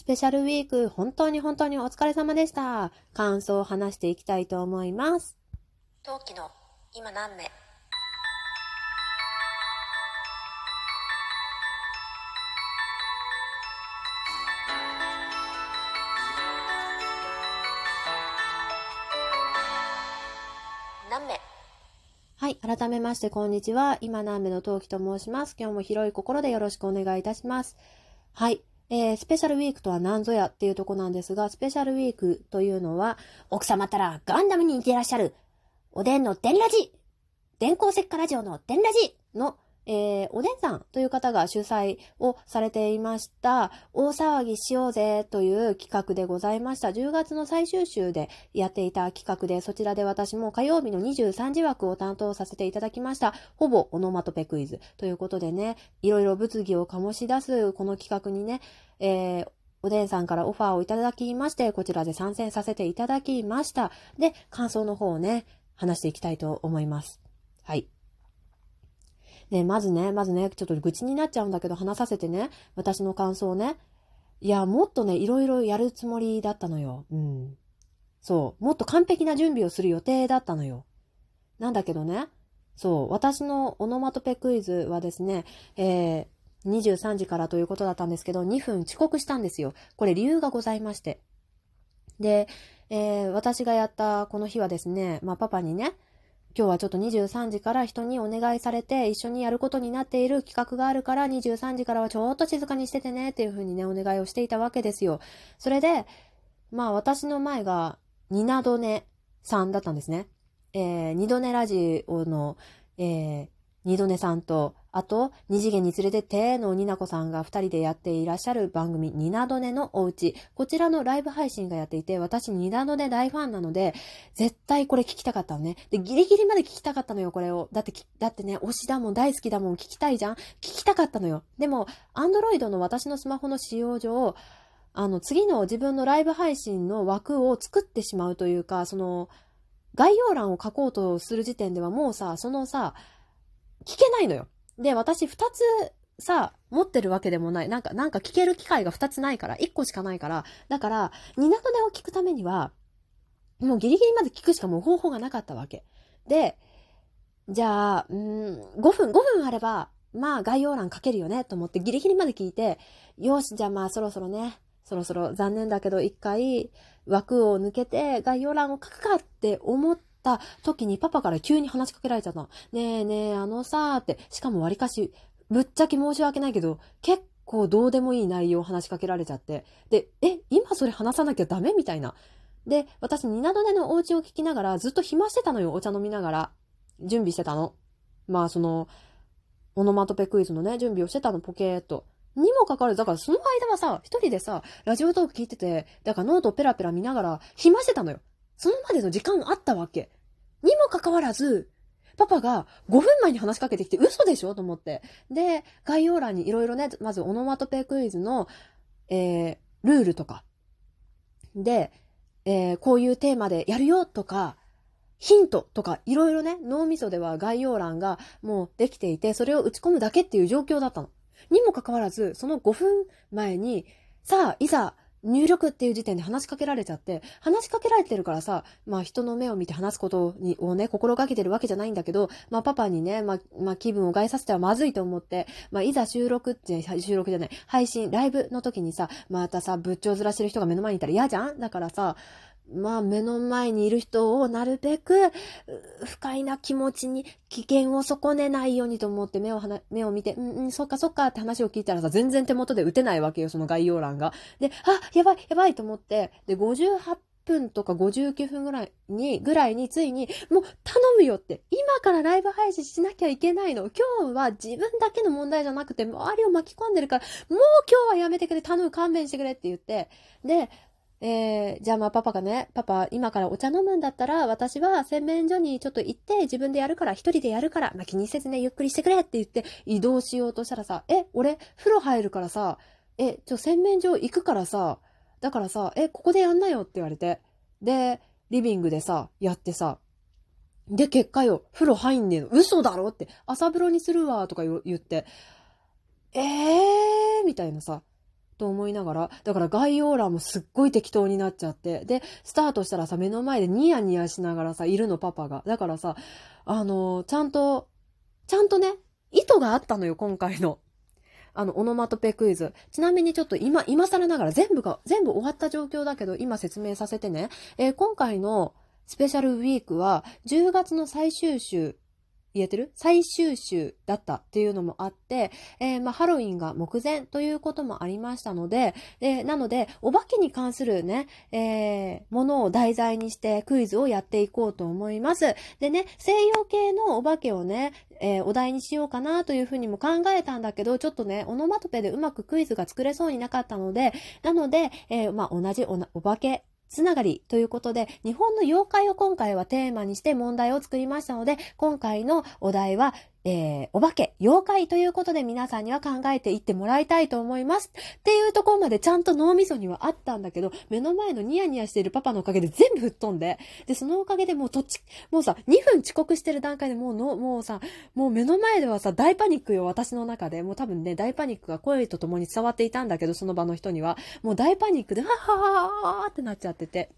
スペシャルウィーク、本当に本当にお疲れ様でした。感想を話していきたいと思います。陶器の今何目何目はい。改めまして、こんにちは。今南部の陶器と申します。今日も広い心でよろしくお願いいたします。はい。えー、スペシャルウィークとは何ぞやっていうとこなんですが、スペシャルウィークというのは、奥様たらガンダムに似ていらっしゃる、おでんの電ラジ電光石火ラジオの電ラジの、えー、おでんさんという方が主催をされていました、大騒ぎしようぜという企画でございました。10月の最終週でやっていた企画で、そちらで私も火曜日の23時枠を担当させていただきました。ほぼオノマトペクイズということでね、いろいろ物議を醸し出すこの企画にね、えーおでんさんからオファーをいただきまして、こちらで参戦させていただきました。で、感想の方をね、話していきたいと思います。はい。ね、まずね、まずね、ちょっと愚痴になっちゃうんだけど、話させてね、私の感想ね。いや、もっとね、いろいろやるつもりだったのよ。うん。そう。もっと完璧な準備をする予定だったのよ。なんだけどね、そう。私のオノマトペクイズはですね、えー、23時からということだったんですけど、2分遅刻したんですよ。これ理由がございまして。で、えー私がやったこの日はですね、まあパパにね、今日はちょっと23時から人にお願いされて一緒にやることになっている企画があるから23時からはちょっと静かにしててねっていう風にね、お願いをしていたわけですよ。それで、まあ私の前がニナドネさんだったんですね。えー、二度寝ラジオの、えー、二度寝さんと、あと、二次元に連れてってのニナコさんが二人でやっていらっしゃる番組、ニナドネのおうち。こちらのライブ配信がやっていて、私ニナドネ大ファンなので、絶対これ聞きたかったのね。で、ギリギリまで聞きたかったのよ、これを。だって、だってね、推しだもん、大好きだもん、聞きたいじゃん聞きたかったのよ。でも、アンドロイドの私のスマホの使用上、あの、次の自分のライブ配信の枠を作ってしまうというか、その、概要欄を書こうとする時点ではもうさ、そのさ、聞けないのよ。で、私二つさ、持ってるわけでもない。なんか、なんか聞ける機会が二つないから、一個しかないから。だから、ニナドネを聞くためには、もうギリギリまで聞くしかもう方法がなかったわけ。で、じゃあ、うん、5分、5分あれば、まあ概要欄書けるよねと思ってギリギリまで聞いて、よし、じゃあまあそろそろね、そろそろ残念だけど一回枠を抜けて概要欄を書くかって思ってた時にパパから急に話しかけられちゃったの。ねえねえ、あのさーって、しかも割かし、ぶっちゃけ申し訳ないけど、結構どうでもいい内容を話しかけられちゃって。で、え、今それ話さなきゃダメみたいな。で、私、ニナドネのお家を聞きながら、ずっと暇してたのよ、お茶飲みながら。準備してたの。まあ、その、オノマトペクイズのね、準備をしてたの、ポケーっと。にもかかわらず、だからその間はさ、一人でさ、ラジオトーク聞いてて、だからノートペラペラ見ながら、暇してたのよ。そのまでの時間あったわけ。にもかかわらず、パパが5分前に話しかけてきて嘘でしょ？と思って。で、概要欄にいろいろね、まずオノマトペクイズの、えー、ルールとか。で、えー、こういうテーマでやるよとか、ヒントとかいろいろね、脳みそでは概要欄がもうできていて、それを打ち込むだけっていう状況だったの。にもかかわらず、その5分前に、さあ、いざ、入力っていう時点で話しかけられちゃって、話しかけられてるからさ、まあ人の目を見て話すことにをね、心がけてるわけじゃないんだけど、まあパパにね、まあ、まあ気分を害させてはまずいと思って、まあいざ収録って、収録じゃない、配信、ライブの時にさ、またさ、仏頂面してる人が目の前にいたら嫌じゃん？だからさ、まあ目の前にいる人をなるべく快な気持ちに危険を損ねないようにと思って目をはな目を見て、うんうん、そっかそっかって話を聞いたらさ、全然手元で打てないわけよ、その概要欄が。で、あ、やばい、やばいと思って、で、58分とか59分ぐらいに、ぐらいについに、もう頼むよって、今からライブ配信しなきゃいけないの。今日は自分だけの問題じゃなくて、周りを巻き込んでるから、もう今日はやめてくれ、頼む、勘弁してくれって言って、で、えー、じゃあまあパパがね、パパ今からお茶飲むんだったら私は洗面所にちょっと行って自分でやるから一人でやるから、まあ気にせずねゆっくりしてくれって言って移動しようとしたらさ、え、俺風呂入るからさ、え、ちょ洗面所行くからさ、だからさ、え、ここでやんなよって言われて。で、リビングでさ、やってさ、で、結果よ、風呂入んねえの。嘘だろって、朝風呂にするわ、とか言って、えー、みたいなさ、と思いながら、だから概要欄もすっごい適当になっちゃって、で、スタートしたらさ、目の前でニヤニヤしながらさ、いるのパパが。だからさ、あのちゃんと、ちゃんとね、意図があったのよ、今回の。あの、オノマトペクイズ。ちなみにちょっと今、今更ながら全部が、全部終わった状況だけど、今説明させてね。えー今回のスペシャルウィークは、10月の最終週、言えてる？最終週だったっていうのもあって、えーまあ、ハロウィンが目前ということもありましたので、でなので、お化けに関するね、えーものを題材にしてクイズをやっていこうと思います。でね、西洋系のお化けをね、えーお題にしようかなというふうにも考えたんだけど、ちょっとね、オノマトペでうまくクイズが作れそうになかったので、なので、えーまあ、同じおお化けつながりということで、日本の妖怪を今回はテーマにして問題を作りましたので、今回のお題は、えーお化け、妖怪ということで皆さんには考えていってもらいたいと思います。っていうところまでちゃんと脳みそにはあったんだけど、目の前のニヤニヤしているパパのおかげで全部吹っ飛んで、で、そのおかげでもうとっち、もうさ、2分遅刻してる段階でもうの、もうさ、もう目の前ではさ、大パニックよ、私の中で。もう多分ね、大パニックが声とともに伝わっていたんだけど、その場の人には。もう大パニックで、ははははってなっちゃってて。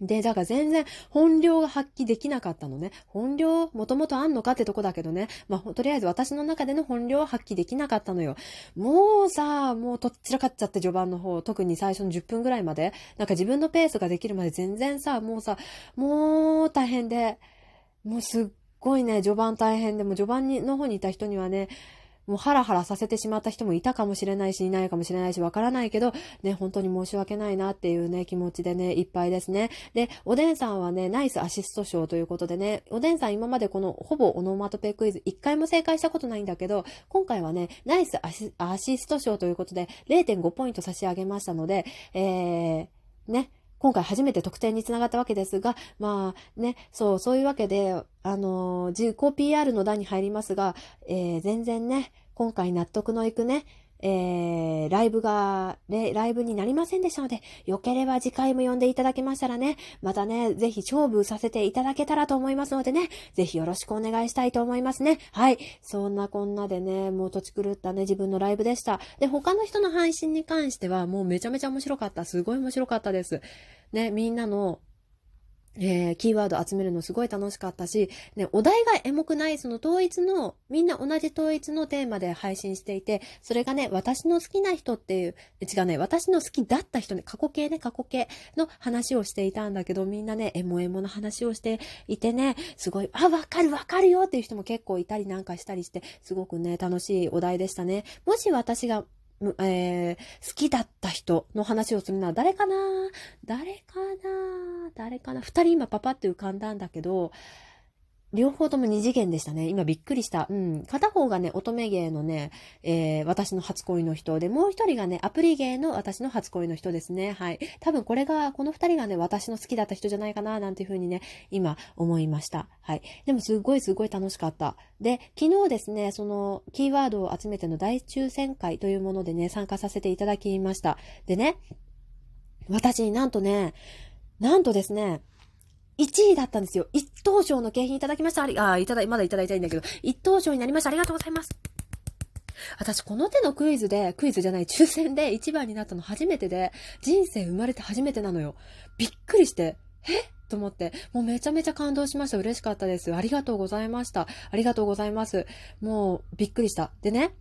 で、だから全然本領が発揮できなかったのね。本領、もともとあんのかってとこだけどね。まあ、とりあえず私の中での本領は発揮できなかったのよ。もうさ、もうとっちらかっちゃって序盤の方、特に最初の10分ぐらいまで。なんか自分のペースができるまで全然さ、もうさ、もう大変で。もうすっごいね、序盤大変で、も序盤にの方にいた人にはね、もうハラハラさせてしまった人もいたかもしれないし、いないかもしれないし、わからないけど、ね、本当に申し訳ないなっていうね、気持ちでね、いっぱいですね。で、おでんさんはね、ナイスアシスト賞ということでね、おでんさん今までこのほぼオノマトペクイズ一回も正解したことないんだけど、今回はね、ナイスアシアシスト賞ということで0.5ポイント差し上げましたので、えー、ね、今回初めて得点につながったわけですが、まあね、そう、そういうわけで、あのー自己 PR の段に入りますが、えー全然ね、今回納得のいくね、えーライブが、ライブになりませんでしたので、よければ次回も呼んでいただけましたらね、またね、ぜひ勝負させていただけたらと思いますのでね、ぜひよろしくお願いしたいと思いますね。はい。そんなこんなでね、もう土地狂ったね、自分のライブでした。で、他の人の配信に関しては、もうめちゃめちゃ面白かった。すごい面白かったです。ね、みんなの、えーキーワード集めるのすごい楽しかったし、ね、お題がエモくない、その統一の、みんな同じ統一のテーマで配信していて、それがね、私の好きな人っていう、違うね、私の好きだった人ね、過去形ね、過去形の話をしていたんだけど、みんなね、エモエモの話をしていてね、すごい、あ、わかるわかるよっていう人も結構いたりなんかしたりして、すごくね、楽しいお題でしたね。もし私が、えー好きだった人の話をするのは誰かな？誰かな？誰かな？二人今パパって浮かんだんだけど、両方とも二次元でしたね。今びっくりした。うん。片方がね、乙女芸のね、えー私の初恋の人で、もう一人がね、アプリ芸の私の初恋の人ですね。はい。多分これが、この二人がね、私の好きだった人じゃないかな、なんていうふうにね、今思いました。はい。でもすごいすごい楽しかった。で、昨日ですね、その、キーワードを集めての大抽選会というものでね、参加させていただきました。でね、私、なんとね、なんとですね、1位だったんですよ。一等賞の景品いただきました。あり、あ、いただい、まだいただいたいんだけど、一等賞になりました。ありがとうございます。私、この手のクイズで、クイズじゃない、抽選で1番になったの初めてで、人生生まれて初めてなのよ。びっくりして、え？と思って、もうめちゃめちゃ感動しました。嬉しかったです。ありがとうございました。ありがとうございます。もう、びっくりした。でね、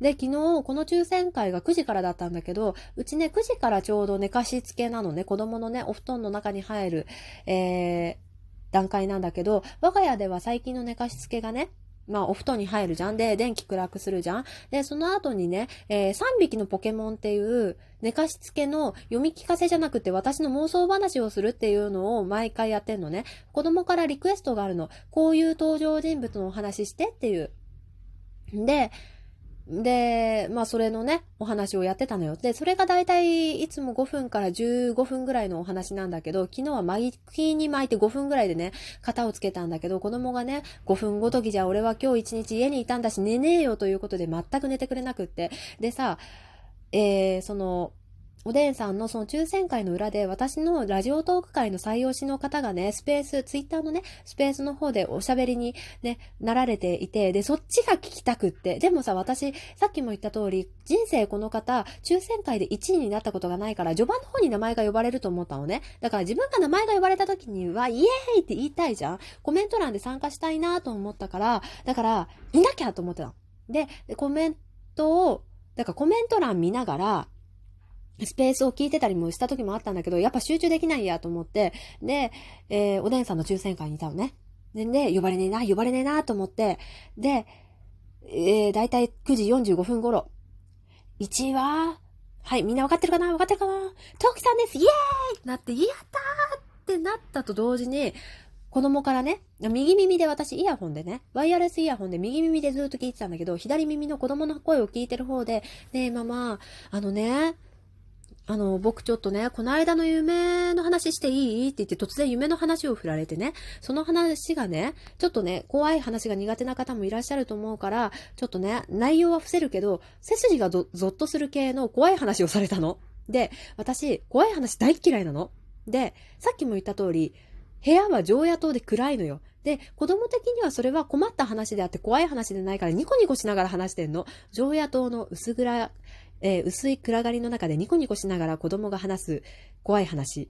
で、昨日、この抽選会が9時からだったんだけど、うちね、9時からちょうど寝かしつけなのね、子供のね、お布団の中に入る、えー、段階なんだけど、我が家では最近の寝かしつけがね、まあ、お布団に入るじゃん。で、電気暗くするじゃん。で、その後にね、えー3匹のポケモンっていう、寝かしつけの読み聞かせじゃなくて私の妄想話をするっていうのを毎回やってんのね。子供からリクエストがあるの。こういう登場人物のお話してっていう。で、で、まあそれのね、お話をやってたのよ。で、それがだいたいいつも5分から15分ぐらいのお話なんだけど、昨日は巻きに巻いて5分ぐらいでね、型をつけたんだけど、子供がね、5分ごときじゃ俺は今日一日家にいたんだし寝ねえよということで全く寝てくれなくって。でさ、えー、その、おでんさんのその抽選会の裏で、私のラジオトーク会の採用しの方がね、スペース、ツイッターのね、スペースの方でおしゃべりにね、なられていて、で、そっちが聞きたくって。でもさ、私、さっきも言った通り、人生この方、抽選会で1位になったことがないから、序盤の方に名前が呼ばれると思ったのね。だから自分が名前が呼ばれた時には、イエーイって言いたいじゃんコメント欄で参加したいなと思ったから、だから、いなきゃと思ってたの。で、コメントを、だからコメント欄見ながら、スペースを聞いてたりもした時もあったんだけど、やっぱ集中できないやと思って、で、えー、おでんさんの抽選会にいたのね。で、で呼ばれねえな、呼ばれねえなと思って、で、えー、だいたい9時45分頃、1位は、はい、みんなわかってるかなわかってるかな。トキさんです。イエーイ！なって、やったーってなったと同時に、子供からね、右耳で私イヤホンでね、ワイヤレスイヤホンで右耳でずっと聞いてたんだけど、左耳の子供の声を聞いてる方で、ねえママ、あのね、あの、僕ちょっとね、この間の夢の話していい？って言って突然夢の話を振られてね、その話がね、ちょっとね、怖い話が苦手な方もいらっしゃると思うから、ちょっとね、内容は伏せるけど、背筋がゾッとする系の怖い話をされたの。で、私、怖い話大嫌いなの。で、さっきも言った通り、部屋は常夜灯で暗いのよ。で、子供的にはそれは困った話であって怖い話でないからニコニコしながら話してんの。常夜灯の薄暗、えー、薄い暗がりの中でニコニコしながら子供が話す怖い話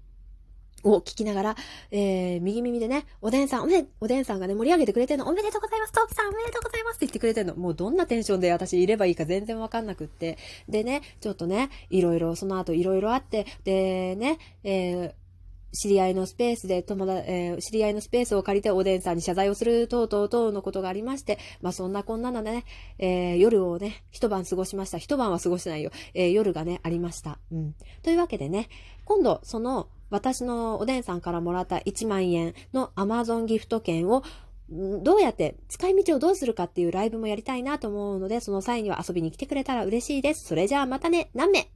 を聞きながら、えー、右耳でね、おでんさん、おめ、おでんさんがね、盛り上げてくれてるの、おめでとうございます、トーキさん、おめでとうございますって言ってくれてるの。もうどんなテンションで私いればいいか全然わかんなくって。でね、ちょっとね、いろいろ、その後いろいろあって、でね、えー知り合いのスペースで友達、えー、知り合いのスペースを借りておでんさんに謝罪をする等々等のことがありまして、まあそんなこんなのね、えー、夜をね、一晩過ごしました。一晩は過ごしてないよ。えー、夜がね、ありました。うん。というわけでね、今度、その、私のおでんさんからもらった1万円の Amazon ギフト券をどうやって使い道をどうするかっていうライブもやりたいなと思うので、その際には遊びに来てくれたら嬉しいです。それじゃあまたね、何名？